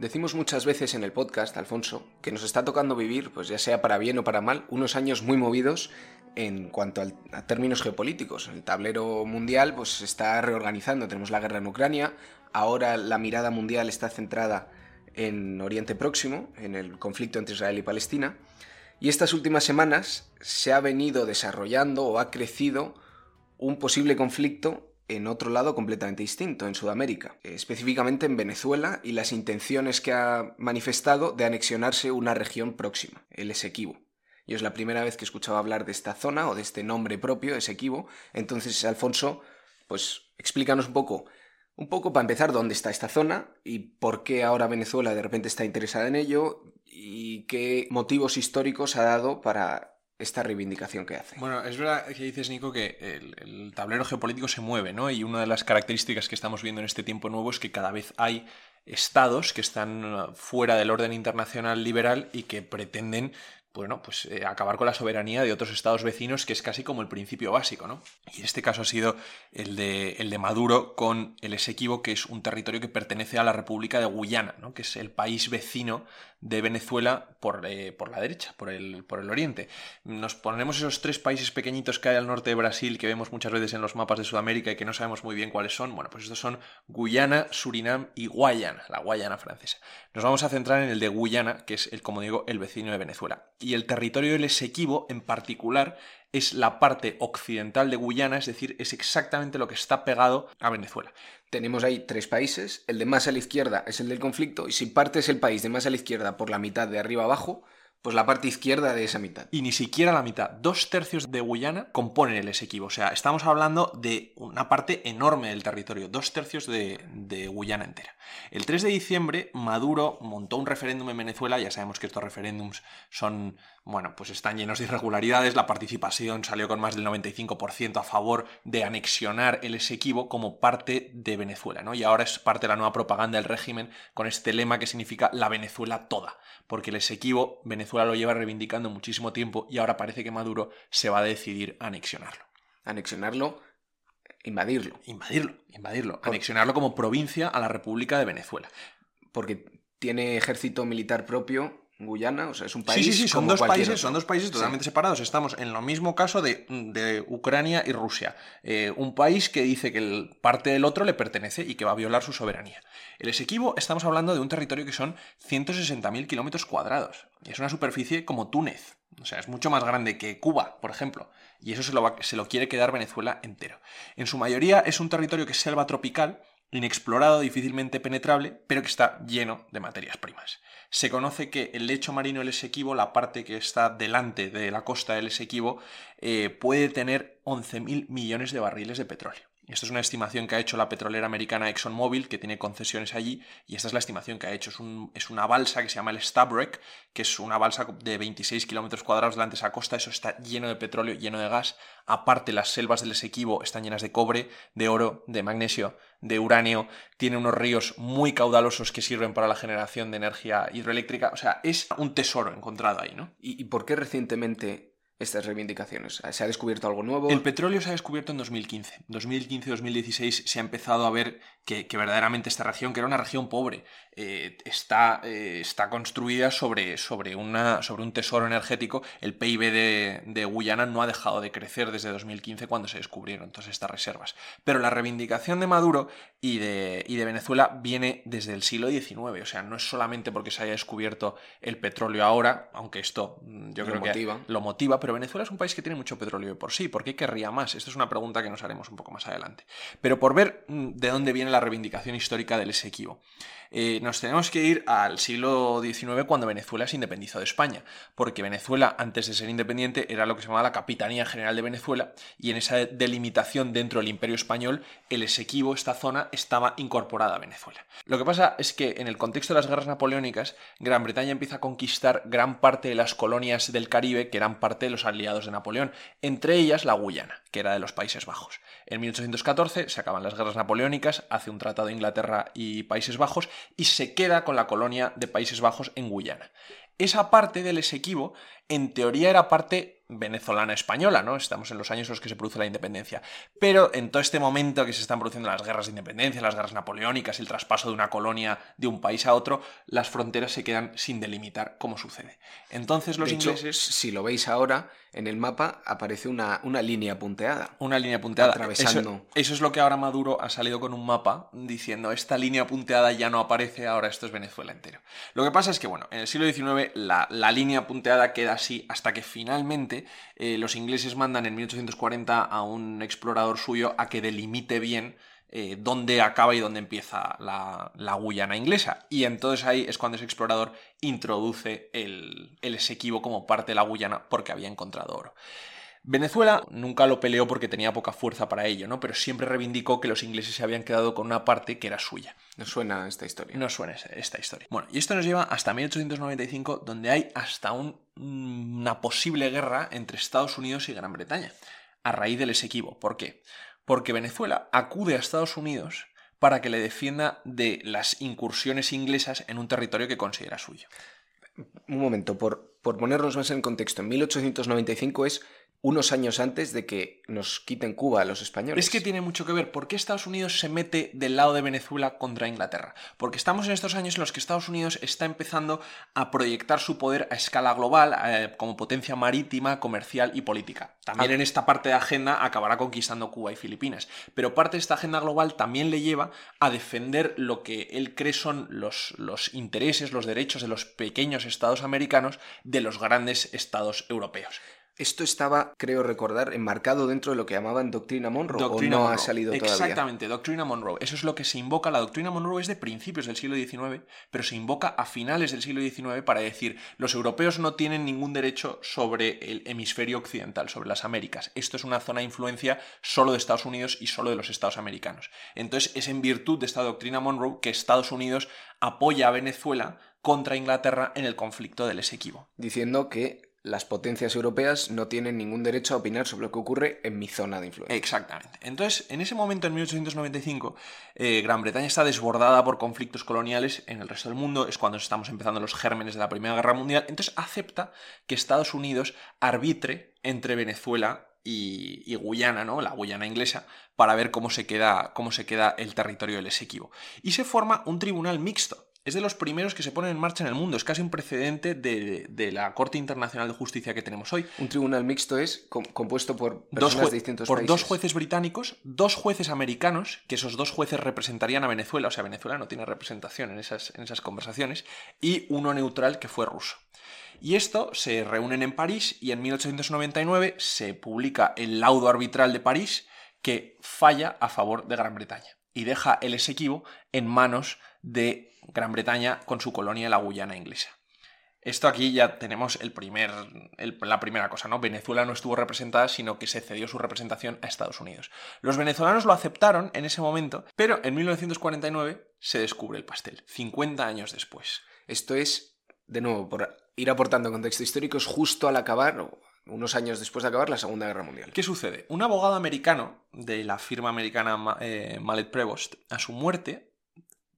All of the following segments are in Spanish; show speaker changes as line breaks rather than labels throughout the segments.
Decimos muchas veces en el podcast, Alfonso, que nos está tocando vivir, pues ya sea para bien o para mal, unos años muy movidos en cuanto a términos geopolíticos. El tablero mundial pues, se está reorganizando. Tenemos la guerra en Ucrania, ahora la mirada mundial está centrada en Oriente Próximo, en el conflicto entre Israel y Palestina. Y estas últimas semanas se ha venido desarrollando o ha crecido un posible conflicto en otro lado completamente distinto, en Sudamérica, específicamente en Venezuela y las intenciones que ha manifestado de anexionarse una región próxima, el Esequibo. Y es la primera vez que escuchaba hablar de esta zona o de este nombre propio, Esequibo. Entonces, Alfonso, pues explícanos un poco, un poco para empezar dónde está esta zona y por qué ahora Venezuela de repente está interesada en ello y qué motivos históricos ha dado para esta reivindicación que hace.
Bueno, es verdad que dices, Nico, que el, tablero geopolítico se mueve, ¿no? Y una de las características que estamos viendo en este tiempo nuevo es que cada vez hay estados que están fuera del orden internacional liberal y que pretenden bueno, pues eh, acabar con la soberanía de otros estados vecinos, que es casi como el principio básico, ¿no? Y este caso ha sido el de, el de Maduro con el Esequibo, que es un territorio que pertenece a la República de Guyana, ¿no? Que es el país vecino de Venezuela por, eh, por la derecha, por el, por el oriente. Nos ponemos esos tres países pequeñitos que hay al norte de Brasil, que vemos muchas veces en los mapas de Sudamérica y que no sabemos muy bien cuáles son. Bueno, pues estos son Guyana, Surinam y Guayana, la Guayana francesa. Nos vamos a centrar en el de Guyana, que es, el, como digo, el vecino de Venezuela. Y el territorio del Esequibo, en particular, es la parte occidental de Guyana, es decir, es exactamente lo que está pegado a Venezuela.
Tenemos ahí tres países, el de más a la izquierda es el del conflicto, y si partes el país de más a la izquierda por la mitad de arriba abajo, pues la parte izquierda de esa mitad.
Y ni siquiera la mitad. Dos tercios de Guyana componen el Esequibo. O sea, estamos hablando de una parte enorme del territorio. Dos tercios de, de, Guyana entera. El 3 de diciembre, Maduro montó un referéndum en Venezuela. Ya sabemos que estos referéndums son bueno, pues están llenos de irregularidades, la participación salió con más del 95% a favor de anexionar el Esequibo como parte de Venezuela, ¿no? Y ahora es parte de la nueva propaganda del régimen con este lema que significa la Venezuela toda, porque el Esequibo Venezuela lo lleva reivindicando muchísimo tiempo y ahora parece que Maduro se va a decidir a anexionarlo.
Anexionarlo, invadirlo.
Invadirlo, invadirlo. Anexionarlo como provincia a la República de Venezuela.
Porque tiene ejército militar propio Guyana, o sea, es un país.
Sí, sí, sí, son dos países, son dos países totalmente separados. Estamos en lo mismo caso de, Ucrania y Rusia. Eh, un país que dice que parte del otro le pertenece y que va a violar su soberanía. El Esequibo, estamos hablando de un territorio que son 160.000 kilómetros cuadrados. Es una superficie como Túnez. O sea, es mucho más grande que Cuba, por ejemplo. Y eso se lo, se lo quiere quedar Venezuela entero. En su mayoría es un territorio que es selva tropical inexplorado, difícilmente penetrable, pero que está lleno de materias primas. Se conoce que el lecho marino del Esequibo, la parte que está delante de la costa del Esequibo, eh, puede tener 11.000 millones de barriles de petróleo. Esto es una estimación que ha hecho la petrolera americana ExxonMobil, que tiene concesiones allí, y esta es la estimación que ha hecho. Es, un, es una balsa que se llama el Stabrek, que es una balsa de 26 kilómetros cuadrados delante de esa costa. Eso está lleno de petróleo, lleno de gas. Aparte, las selvas del Esequibo están llenas de cobre, de oro, de magnesio, de uranio. Tiene unos ríos muy caudalosos que sirven para la generación de energía hidroeléctrica. O sea, es un tesoro encontrado ahí, ¿no?
¿Y, y por qué recientemente estas reivindicaciones? ¿Se ha descubierto algo nuevo?
El petróleo se ha descubierto en 2015. 2015-2016 se ha empezado a ver que, verdaderamente esta región, que era una región pobre, eh, está, eh, está construida sobre, sobre, una, sobre un tesoro energético. El PIB de, de, Guyana no ha dejado de crecer desde 2015 cuando se descubrieron todas estas reservas. Pero la reivindicación de Maduro y de, y de Venezuela viene desde el siglo XIX. O sea, no es solamente porque se haya descubierto el petróleo ahora, aunque esto mm, yo creo que lo motiva, pero Venezuela es un país que tiene mucho petróleo por sí. ¿Por qué querría más? Esta es una pregunta que nos haremos un poco más adelante. Pero por ver mm, de dónde viene la reivindicación histórica del Esequibo. Eh, nos tenemos que ir al siglo XIX cuando Venezuela se independizó de España, porque Venezuela, antes de ser independiente, era lo que se llamaba la Capitanía General de Venezuela, y en esa delimitación dentro del Imperio Español, el Esequibo, esta zona, estaba incorporada a Venezuela. Lo que pasa es que en el contexto de las guerras napoleónicas, Gran Bretaña empieza a conquistar gran parte de las colonias del Caribe que eran parte de los aliados de Napoleón, entre ellas la Guyana, que era de los Países Bajos. En 1814 se acaban las guerras napoleónicas, hace un tratado de Inglaterra y Países Bajos, y se queda con la colonia de Países Bajos en Guyana. Esa parte del Esequibo, en teoría, era parte venezolana española, ¿no? Estamos en los años en los que se produce la independencia. Pero en todo este momento que se están produciendo las guerras de independencia, las guerras napoleónicas, el traspaso de una colonia de un país a otro, las fronteras se quedan sin delimitar como sucede. Entonces los ingleses...
si lo veis ahora, en el mapa aparece una, una línea punteada.
Una línea punteada. Atravesando. Eso, es lo que ahora Maduro ha salido con un mapa diciendo esta línea punteada ya no aparece, ahora esto es Venezuela entero. Lo que pasa es que, bueno, en el siglo XIX la, línea punteada queda así hasta que finalmente eh, los ingleses mandan en 1840 a un explorador suyo a que delimite bien eh, dónde acaba y dónde empieza la, Guyana inglesa. Y entonces ahí es cuando ese explorador introduce el, el como parte de la Guyana porque había encontrado oro. Venezuela nunca lo peleó porque tenía poca fuerza para ello, ¿no? Pero siempre reivindicó que los ingleses se habían quedado con una parte que era suya.
No suena esta historia.
No suena esta historia. Bueno, y esto nos lleva hasta 1895, donde hay hasta una posible guerra entre Estados Unidos y Gran Bretaña, a raíz del Esequibo. ¿Por qué? porque Venezuela acude a Estados Unidos para que le defienda de las incursiones inglesas en un territorio que considera suyo.
Un momento, por, por ponernos más en contexto, en 1895 es unos años antes de que nos quiten Cuba a los españoles.
Es que tiene mucho que ver. ¿Por qué Estados Unidos se mete del lado de Venezuela contra Inglaterra? Porque estamos en estos años en los que Estados Unidos está empezando a proyectar su poder a escala global, eh, como potencia marítima, comercial y política. También ah. en esta parte de agenda acabará conquistando Cuba y Filipinas. Pero parte de esta agenda global también le lleva a defender lo que él cree son los, los intereses, los derechos de los pequeños estados americanos de los grandes estados europeos.
Esto estaba, creo recordar, enmarcado dentro de lo que llamaban Doctrina Monroe, o no ha salido todavía.
Exactamente, Doctrina Monroe. Eso es lo que se invoca. La Doctrina Monroe es de principios del siglo XIX, pero se invoca a finales del siglo XIX para decir los europeos no tienen ningún derecho sobre el hemisferio occidental, sobre las Américas. Esto es una zona de influencia solo de Estados Unidos y solo de los Estados americanos. Entonces es en virtud de esta Doctrina Monroe que Estados Unidos apoya a Venezuela contra Inglaterra en el conflicto del Esequibo.
Diciendo que las potencias europeas no tienen ningún derecho a opinar sobre lo que ocurre en mi zona de influencia.
Exactamente. Entonces, en ese momento, en 1895, eh, Gran Bretaña está desbordada por conflictos coloniales en el resto del mundo, es cuando estamos empezando los gérmenes de la Primera Guerra Mundial, entonces acepta que Estados Unidos arbitre entre Venezuela y, Guyana, ¿no? La Guyana inglesa, para ver cómo se queda, cómo se queda el territorio del Esequibo. Y se forma un tribunal mixto es de los primeros que se ponen en marcha en el mundo. Es casi un precedente de, la Corte Internacional de Justicia que tenemos hoy.
Un tribunal mixto es compuesto por
dos
de distintos
por dos jueces británicos, dos jueces americanos, que esos dos jueces representarían a Venezuela, o sea, Venezuela no tiene representación en esas, en esas conversaciones, y uno neutral que fue ruso. Y esto se reúnen en París y en 1899 se publica el laudo arbitral de París que falla a favor de Gran Bretaña y deja el Esequibo en manos de Gran Bretaña con su colonia la Guyana inglesa. Esto aquí ya tenemos el primer, la primera cosa, ¿no? Venezuela no estuvo representada, sino que se cedió su representación a Estados Unidos. Los venezolanos lo aceptaron en ese momento, pero en 1949 se descubre el pastel, 50 años después.
Esto es, de nuevo, por ir aportando contexto histórico, es justo al acabar, unos años después de acabar la Segunda Guerra Mundial.
¿Qué sucede? Un abogado americano de la firma americana eh, Mallet Prevost, a su muerte,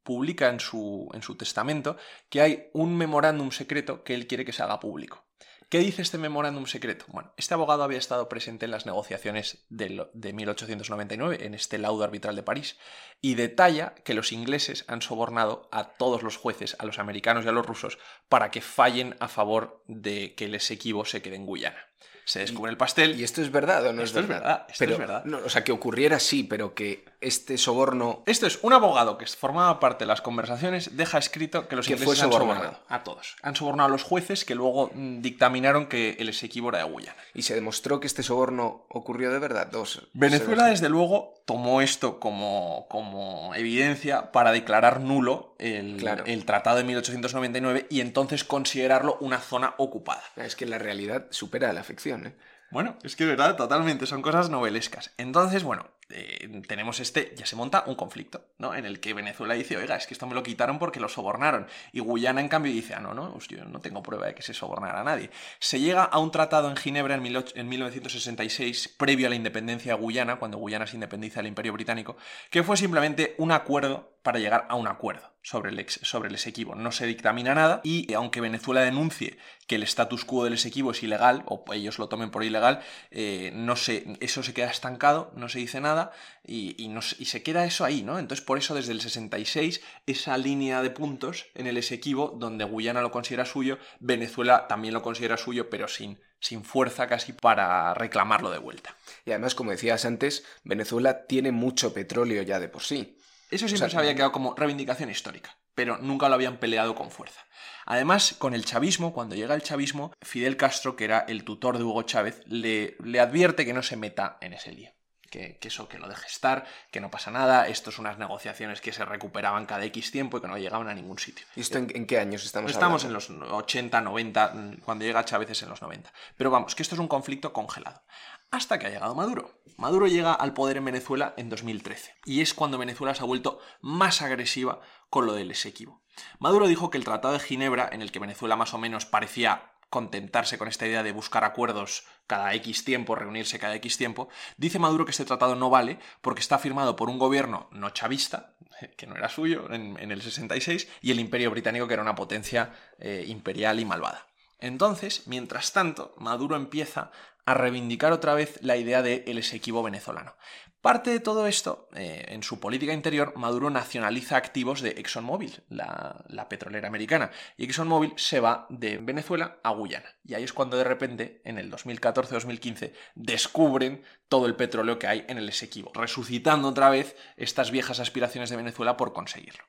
publica en su, en su testamento que hay un memorándum secreto que él quiere que se haga público. ¿Qué dice este memorándum secreto? Bueno, este abogado había estado presente en las negociaciones de, de, 1899, en este laudo arbitral de París, y detalla que los ingleses han sobornado a todos los jueces, a los americanos y a los rusos, para que fallen a favor de que el Esequibo se quede en Guyana se descubre el pastel.
¿Y esto es verdad o no
es verdad?
Esto
es verdad.
o sea, que ocurriera sí, pero que este soborno.
Esto es un abogado que formaba parte de las conversaciones, deja escrito que los ingleses han sobornado a todos. Han sobornado a los jueces que luego mm, dictaminaron que el Esequibo era de Guyana.
¿Y se demostró que este soborno ocurrió de verdad? Dos.
Venezuela, desde luego, tomó esto como, como evidencia para declarar nulo el, el tratado de 1899 y entonces considerarlo una zona ocupada.
Es que la realidad supera la ficción. ¿eh?
Bueno, es que de verdad, totalmente, son cosas novelescas. Entonces, bueno, eh, tenemos este, ya se monta un conflicto, ¿no? En el que Venezuela dice, oiga, es que esto me lo quitaron porque lo sobornaron. Y Guyana, en cambio, dice, ah, no, no, yo no tengo prueba de que se sobornara a nadie. Se llega a un tratado en Ginebra en, en 1966, previo a la independencia de Guyana, cuando Guyana se independiza del Imperio Británico, que fue simplemente un acuerdo para llegar a un acuerdo. sobre el, ex, sobre el Esequibo. No se dictamina nada y aunque Venezuela denuncie que el status quo del Esequibo es ilegal, o ellos lo tomen por ilegal, eh, no se, eso se queda estancado, no se dice nada y, y, y, se queda eso ahí, ¿no? Entonces por eso desde el 66 esa línea de puntos en el Esequibo, donde Guyana lo considera suyo, Venezuela también lo considera suyo, pero sin, sin fuerza casi para reclamarlo de vuelta.
Y además, como decías antes, Venezuela tiene mucho petróleo ya de por sí.
Eso siempre o sea, se había quedado como reivindicación histórica, pero nunca lo habían peleado con fuerza. Además, con el chavismo, cuando llega el chavismo, Fidel Castro, que era el tutor de Hugo Chávez, le, le advierte que no se meta en ese lío. Que, que, eso, que lo deje estar, que no pasa nada, esto es unas negociaciones que se recuperaban cada X tiempo y que no llegaban a ningún sitio.
¿Y esto en, en qué años estamos
Estamos
hablando?
en los 80, 90, cuando llega Chávez es en los 90. Pero vamos, que esto es un conflicto congelado. Hasta que ha llegado Maduro. Maduro llega al poder en Venezuela en 2013. Y es cuando Venezuela se ha vuelto más agresiva con lo del Esequibo. Maduro dijo que el Tratado de Ginebra, en el que Venezuela más o menos parecía contentarse con esta idea de buscar acuerdos cada X tiempo, reunirse cada X tiempo, dice Maduro que este tratado no vale porque está firmado por un gobierno no chavista, que no era suyo en, el 66, y el imperio británico, que era una potencia eh, imperial y malvada. Entonces, mientras tanto, Maduro empieza a reivindicar otra vez la idea del de Esequibo venezolano. Parte de todo esto, eh, en su política interior, Maduro nacionaliza activos de ExxonMobil, la, la, petrolera americana, y ExxonMobil se va de Venezuela a Guyana. Y ahí es cuando de repente, en el 2014-2015, descubren todo el petróleo que hay en el Esequibo, resucitando otra vez estas viejas aspiraciones de Venezuela por conseguirlo.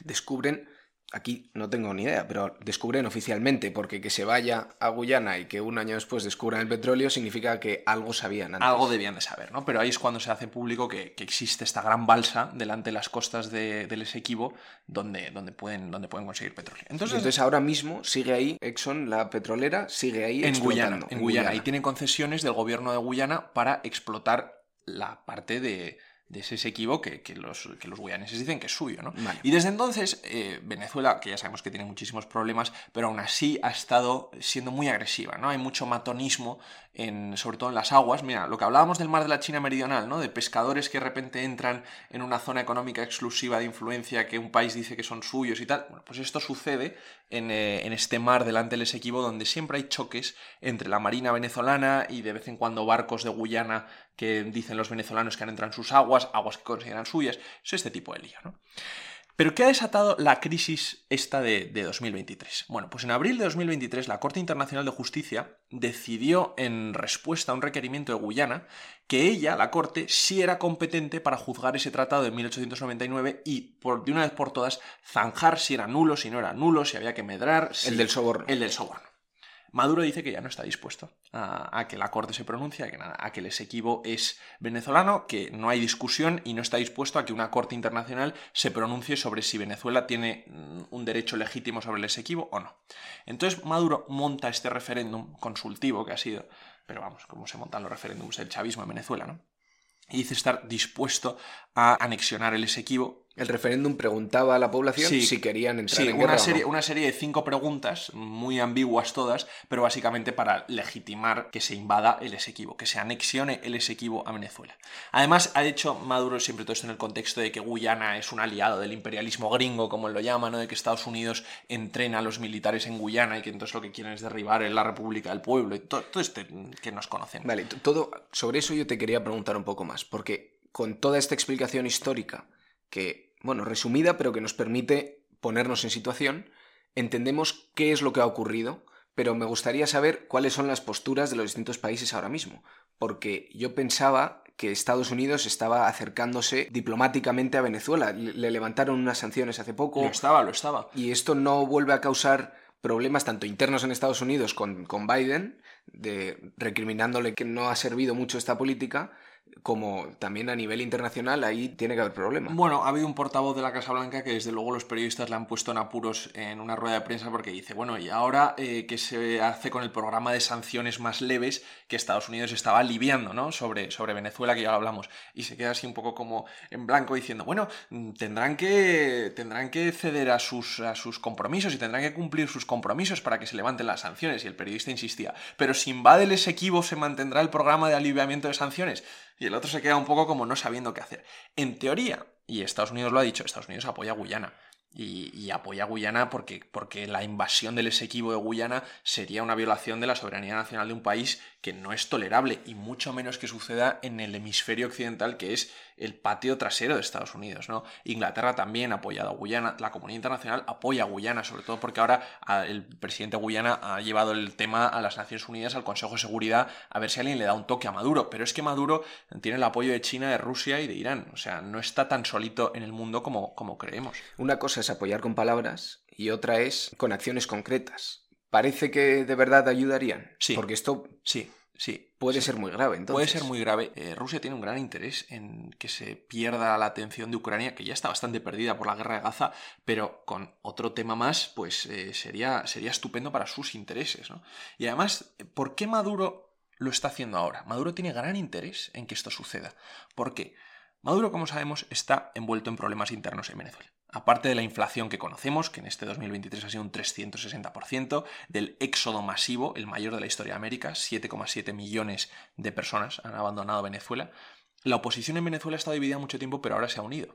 Descubren aquí no tengo ni idea, pero descubren oficialmente, porque que se vaya a Guyana y que un año después descubran el petróleo significa que algo sabían antes.
Algo debían de saber, ¿no? Pero ahí es cuando se hace público que, que existe esta gran balsa delante de las costas de, del Esequibo donde, donde, pueden, donde pueden conseguir petróleo.
Entonces, Entonces, ahora mismo sigue ahí Exxon, la petrolera, sigue ahí
en Guyana, en, en Guyana. Y tienen concesiones del gobierno de Guyana para explotar la parte de, de ese equivo que, que, los, que los guyaneses dicen que es suyo. ¿no?
Vale.
Y desde entonces, eh, Venezuela, que ya sabemos que tiene muchísimos problemas, pero aún así ha estado siendo muy agresiva. ¿no? Hay mucho matonismo, en, sobre todo en las aguas. Mira, lo que hablábamos del mar de la China Meridional, ¿no? de pescadores que de repente entran en una zona económica exclusiva de influencia que un país dice que son suyos y tal. Bueno, pues esto sucede en, eh, en este mar delante del Esequibo, donde siempre hay choques entre la marina venezolana y de vez en cuando barcos de Guyana que dicen los venezolanos que han entrado en sus aguas, aguas que consideran suyas, es este tipo de lío, ¿no? ¿Pero qué ha desatado la crisis esta de, de, 2023? Bueno, pues en abril de 2023 la Corte Internacional de Justicia decidió en respuesta a un requerimiento de Guyana que ella, la Corte, sí era competente para juzgar ese tratado de 1899 y por, de una vez por todas zanjar si era nulo, si no era nulo, si había que medrar. Si...
El del soborno.
El del soborno. Maduro dice que ya no está dispuesto a, que la Corte se pronuncie, a que, nada, a que el Esequibo es venezolano, que no hay discusión y no está dispuesto a que una Corte internacional se pronuncie sobre si Venezuela tiene un derecho legítimo sobre el Esequibo o no. Entonces Maduro monta este referéndum consultivo que ha sido, pero vamos, como se montan los referéndums el chavismo en Venezuela, ¿no? Y dice estar dispuesto a anexionar el Esequibo
el referéndum preguntaba a la población sí, si querían entrar
sí,
en
una
guerra
serie,
o no.
una serie de cinco preguntas, muy ambiguas todas, pero básicamente para legitimar que se invada el Esequibo, que se anexione el Esequibo a Venezuela. Además, ha hecho Maduro siempre todo esto en el contexto de que Guyana es un aliado del imperialismo gringo, como él lo llama, ¿no? de que Estados Unidos entrena a los militares en Guyana y que entonces lo que quieren es derribar la República del Pueblo y todo, todo este que nos conocen.
Vale, todo sobre eso yo te quería preguntar un poco más, porque con toda esta explicación histórica que, bueno, resumida, pero que nos permite ponernos en situación, entendemos qué es lo que ha ocurrido, pero me gustaría saber cuáles son las posturas de los distintos países ahora mismo, porque yo pensaba que Estados Unidos estaba acercándose diplomáticamente a Venezuela. Le levantaron unas sanciones hace poco.
Lo estaba, lo estaba.
Y esto no vuelve a causar problemas tanto internos en Estados Unidos con, con Biden, de recriminándole que no ha servido mucho esta política, como también a nivel internacional ahí tiene que haber problemas.
Bueno, ha habido un portavoz de la Casa Blanca que desde luego los periodistas le han puesto en apuros en una rueda de prensa porque dice, bueno, y ahora eh, qué se hace con el programa de sanciones más leves que Estados Unidos estaba aliviando, ¿no? Sobre, sobre Venezuela, que ya lo hablamos. Y se queda así un poco como en blanco diciendo, bueno, tendrán que, tendrán que ceder a sus, a sus compromisos y tendrán que cumplir sus compromisos para que se levanten las sanciones. Y el periodista insistía, pero si invade el Esequibo se mantendrá el programa de aliviamiento de sanciones. Y el otro se queda un poco como no sabiendo qué hacer. En teoría, y Estados Unidos lo ha dicho, Estados Unidos apoya a Guyana. Y, apoya a Guyana porque, porque la invasión del Esequibo de Guyana sería una violación de la soberanía nacional de un país que no es tolerable y mucho menos que suceda en el hemisferio occidental que es el patio trasero de Estados Unidos. ¿no? Inglaterra también ha apoyado a Guyana, la comunidad internacional apoya a Guyana, sobre todo porque ahora el presidente de Guyana ha llevado el tema a las Naciones Unidas, al Consejo de Seguridad, a ver si alguien le da un toque a Maduro. Pero es que Maduro tiene el apoyo de China, de Rusia y de Irán. O sea, no está tan solito en el mundo como, como creemos.
Una cosa es apoyar con palabras y otra es con acciones concretas. Parece que de verdad ayudarían.
Sí.
Porque esto
sí. Sí.
Puede ser muy grave, entonces.
Puede ser muy grave. Eh, Rusia tiene un gran interés en que se pierda la atención de Ucrania, que ya está bastante perdida por la guerra de Gaza, pero con otro tema más, pues eh, sería, sería estupendo para sus intereses. ¿no? Y además, ¿por qué Maduro lo está haciendo ahora? Maduro tiene gran interés en que esto suceda. ¿Por qué? Maduro, como sabemos, está envuelto en problemas internos en Venezuela aparte de la inflación que conocemos, que en este 2023 ha sido un 360%, del éxodo masivo, el mayor de la historia de América, 7,7 millones de personas han abandonado Venezuela, la oposición en Venezuela ha estado dividida mucho tiempo, pero ahora se ha unido.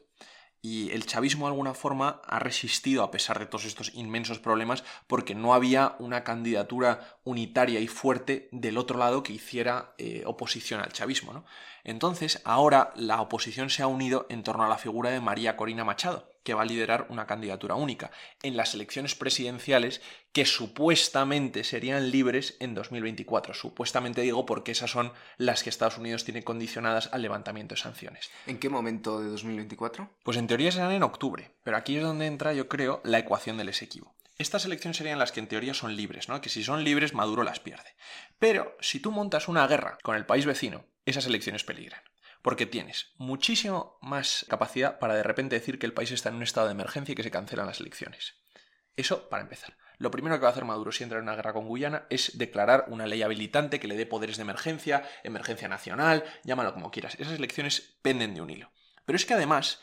Y el chavismo de alguna forma ha resistido a pesar de todos estos inmensos problemas porque no había una candidatura unitaria y fuerte del otro lado que hiciera eh, oposición al chavismo. Entonces, ahora la oposición se ha unido en torno a la figura de María Corina Machado, que va a liderar una candidatura única en las elecciones presidenciales que supuestamente serían libres en 2024. Supuestamente digo porque esas son las que Estados Unidos tiene condicionadas al levantamiento de sanciones.
¿En qué momento de 2024?
Pues en teoría serán en octubre, pero aquí es donde entra, yo creo, la ecuación del Esequibo. Estas elecciones serían las que en teoría son libres, ¿no? Que si son libres, Maduro las pierde. Pero si tú montas una guerra con el país vecino, esas elecciones peligran porque tienes muchísimo más capacidad para de repente decir que el país está en un estado de emergencia y que se cancelan las elecciones. Eso para empezar. Lo primero que va a hacer Maduro si entra en una guerra con Guyana es declarar una ley habilitante que le dé poderes de emergencia, emergencia nacional, llámalo como quieras. Esas elecciones penden de un hilo. Pero es que además,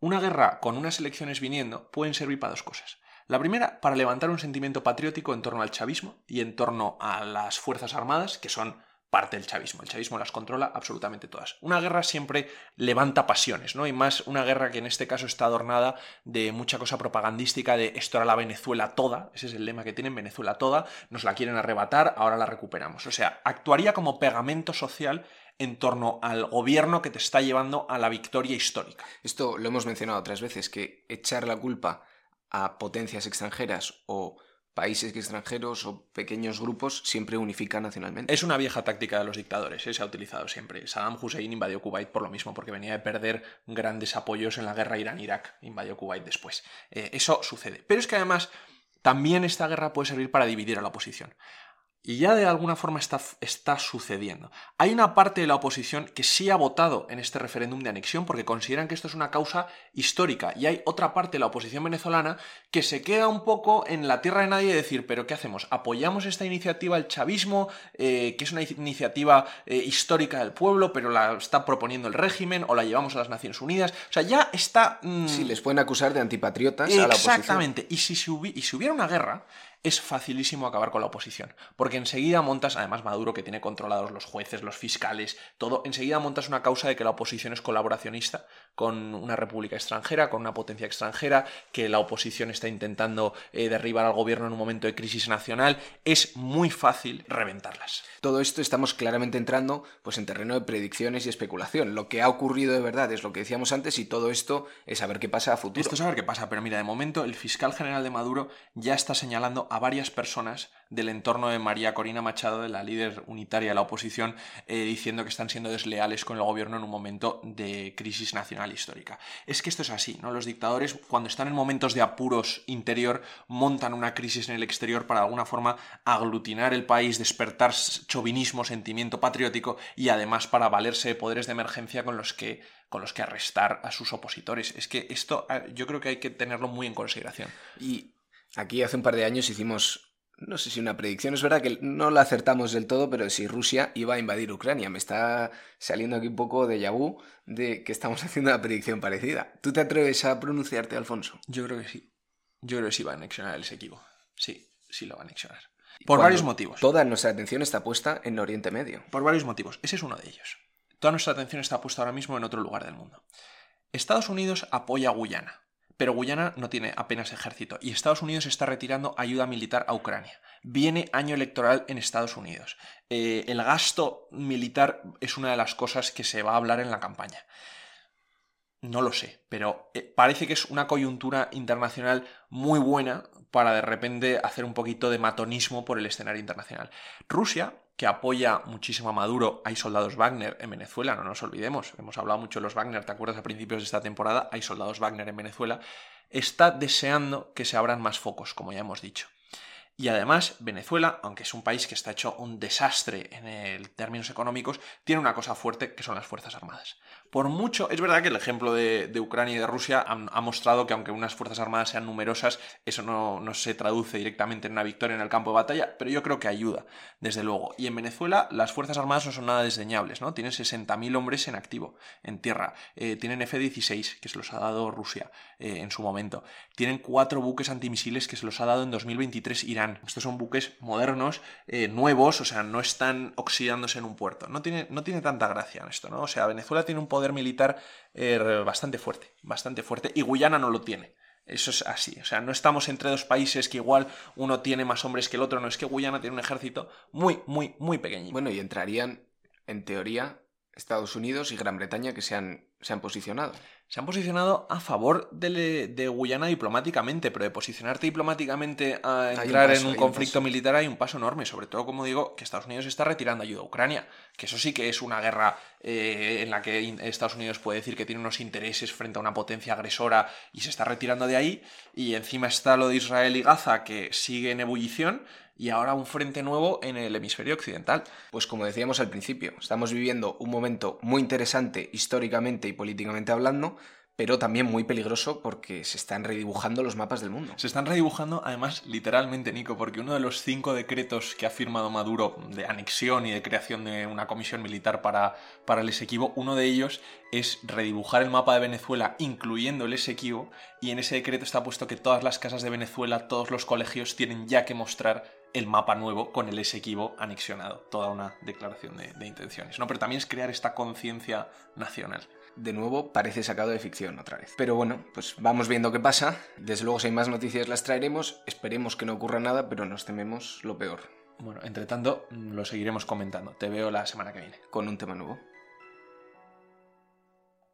una guerra con unas elecciones viniendo pueden servir para dos cosas. La primera, para levantar un sentimiento patriótico en torno al chavismo y en torno a las Fuerzas Armadas, que son parte del chavismo. El chavismo las controla absolutamente todas. Una guerra siempre levanta pasiones, ¿no? Y más una guerra que en este caso está adornada de mucha cosa propagandística de esto era la Venezuela toda, ese es el lema que tienen, Venezuela toda, nos la quieren arrebatar, ahora la recuperamos. O sea, actuaría como pegamento social en torno al gobierno que te está llevando a la victoria histórica.
Esto lo hemos mencionado otras veces, que echar la culpa a potencias extranjeras o países extranjeros o pequeños grupos siempre unifican nacionalmente.
Es una vieja táctica de los dictadores, ¿eh? se ha utilizado siempre. Saddam Hussein invadió Kuwait por lo mismo, porque venía de perder grandes apoyos en la guerra Irán-Irak, invadió Kuwait después. Eh, eso sucede. Pero es que además también esta guerra puede servir para dividir a la oposición. Y ya de alguna forma está, está, sucediendo. Hay una parte de la oposición que sí ha votado en este referéndum de anexión porque consideran que esto es una causa histórica. Y hay otra parte de la oposición venezolana que se queda un poco en la tierra de nadie de decir, pero ¿qué hacemos? ¿Apoyamos esta iniciativa el chavismo, eh, que es una iniciativa eh, histórica del pueblo, pero la está proponiendo el régimen, o la llevamos a las Naciones Unidas? O sea, ya está...
Mm, sí, les pueden acusar de antipatriotas a la oposición.
Exactamente. Y si, y si hubiera una guerra, es facilísimo acabar con la oposición. Porque enseguida montas, además Maduro que tiene controlados los jueces, los fiscales, todo, enseguida montas una causa de que la oposición es colaboracionista con una república extranjera, con una potencia extranjera, que la oposición está intentando eh, derribar al gobierno en un momento de crisis nacional. Es muy fácil reventarlas.
Todo esto estamos claramente entrando pues, en terreno de predicciones y especulación. Lo que ha ocurrido de verdad es lo que decíamos antes y todo esto es saber qué pasa a futuro.
Esto es saber qué pasa, pero mira, de momento el fiscal general de Maduro ya está señalando a varias personas del entorno de María Corina Machado, de la líder unitaria de la oposición, eh, diciendo que están siendo desleales con el gobierno en un momento de crisis nacional histórica. Es que esto es así, ¿no? Los dictadores, cuando están en momentos de apuros interior, montan una crisis en el exterior para de alguna forma aglutinar el país, despertar chauvinismo, sentimiento patriótico y además para valerse de poderes de emergencia con los que con los que arrestar a sus opositores. Es que esto ah, yo creo que hay que tenerlo muy en consideración.
Aquí hace un par de años hicimos, no sé si una predicción, es verdad que no la acertamos del todo, pero si Rusia iba a invadir Ucrania. Me está saliendo aquí un poco de yabú de que estamos haciendo una predicción parecida. ¿Tú te atreves a pronunciarte, Alfonso?
Yo creo que sí. Yo creo que sí va a anexionar el equipo. Sí, sí lo va a anexionar. Por varios motivos.
Toda nuestra atención está puesta en Oriente Medio.
Por varios motivos. Ese es uno de ellos. Toda nuestra atención está puesta ahora mismo en otro lugar del mundo. Estados Unidos apoya a Guyana Pero Guyana no tiene apenas ejército y Estados Unidos está retirando ayuda militar a Ucrania. Viene año electoral en Estados Unidos. Eh, el gasto militar es una de las cosas que se va a hablar en la campaña. No lo sé, pero eh, parece que es una coyuntura internacional muy buena para de repente hacer un poquito de matonismo por el escenario internacional. Rusia, que apoya muchísimo a Maduro, hay soldados Wagner en Venezuela, no nos olvidemos, hemos hablado mucho de los Wagner, ¿te acuerdas a principios de esta temporada? Hay soldados Wagner en Venezuela, está deseando que se abran más focos, como ya hemos dicho. Y además, Venezuela, aunque es un país que está hecho un desastre en términos económicos, tiene una cosa fuerte que son las Fuerzas Armadas. Por mucho, es verdad que el ejemplo de, Ucrania y de Rusia ha, mostrado que aunque unas Fuerzas Armadas sean numerosas, eso no, no, se traduce directamente en una victoria en el campo de batalla, pero yo creo que ayuda, desde luego. Y en Venezuela las Fuerzas Armadas no son nada desdeñables, ¿no? Tienen 60.000 hombres en activo, en tierra. Eh, tienen F-16, que se los ha dado Rusia eh, en su momento. Tienen cuatro buques antimisiles que se los ha dado en 2023 Irán. Estos son buques modernos, eh, nuevos, o sea, no están oxidándose en un puerto. No tiene, no tiene tanta gracia en esto, ¿no? O sea, Venezuela tiene un poder militar eh, bastante fuerte, bastante fuerte, y Guyana no lo tiene. Eso es así, o sea, no estamos entre dos países que igual uno tiene más hombres que el otro, no es que Guyana tiene un ejército muy, muy, muy pequeño.
Bueno, y entrarían, en teoría, Estados Unidos y Gran Bretaña que se han, se han posicionado
se han posicionado a favor de, Guyana diplomáticamente, pero de posicionarte diplomáticamente a entrar en un conflicto militar hay un paso enorme, sobre todo, como digo, que Estados Unidos está retirando ayuda a Ucrania, que eso sí que es una guerra eh, en la que Estados Unidos puede decir que tiene unos intereses frente a una potencia agresora y se está retirando de ahí, y encima está lo de Israel y Gaza, que sigue en ebullición, y ahora un frente nuevo en el hemisferio occidental.
Pues como decíamos al principio, estamos viviendo un momento muy interesante históricamente y políticamente hablando, pero también muy peligroso porque se están redibujando los mapas del mundo.
Se están redibujando, además, literalmente, Nico, porque uno de los cinco decretos que ha firmado Maduro de anexión y de creación de una comisión militar para, para el Esequibo, uno de ellos es redibujar el mapa de Venezuela, incluyendo el Esequibo, y en ese decreto está puesto que todas las casas de Venezuela, todos los colegios tienen ya que mostrar el mapa nuevo con el Esequibo anexionado. Toda una declaración de, de intenciones, ¿no? Pero también es crear esta conciencia nacional
de nuevo parece sacado de ficción otra vez. Pero bueno, pues vamos viendo qué pasa. Desde luego si hay más noticias las traeremos. Esperemos que no ocurra nada, pero nos tememos lo peor.
Bueno, entre tanto, lo seguiremos comentando. Te veo la semana que viene.
Con un tema nuevo.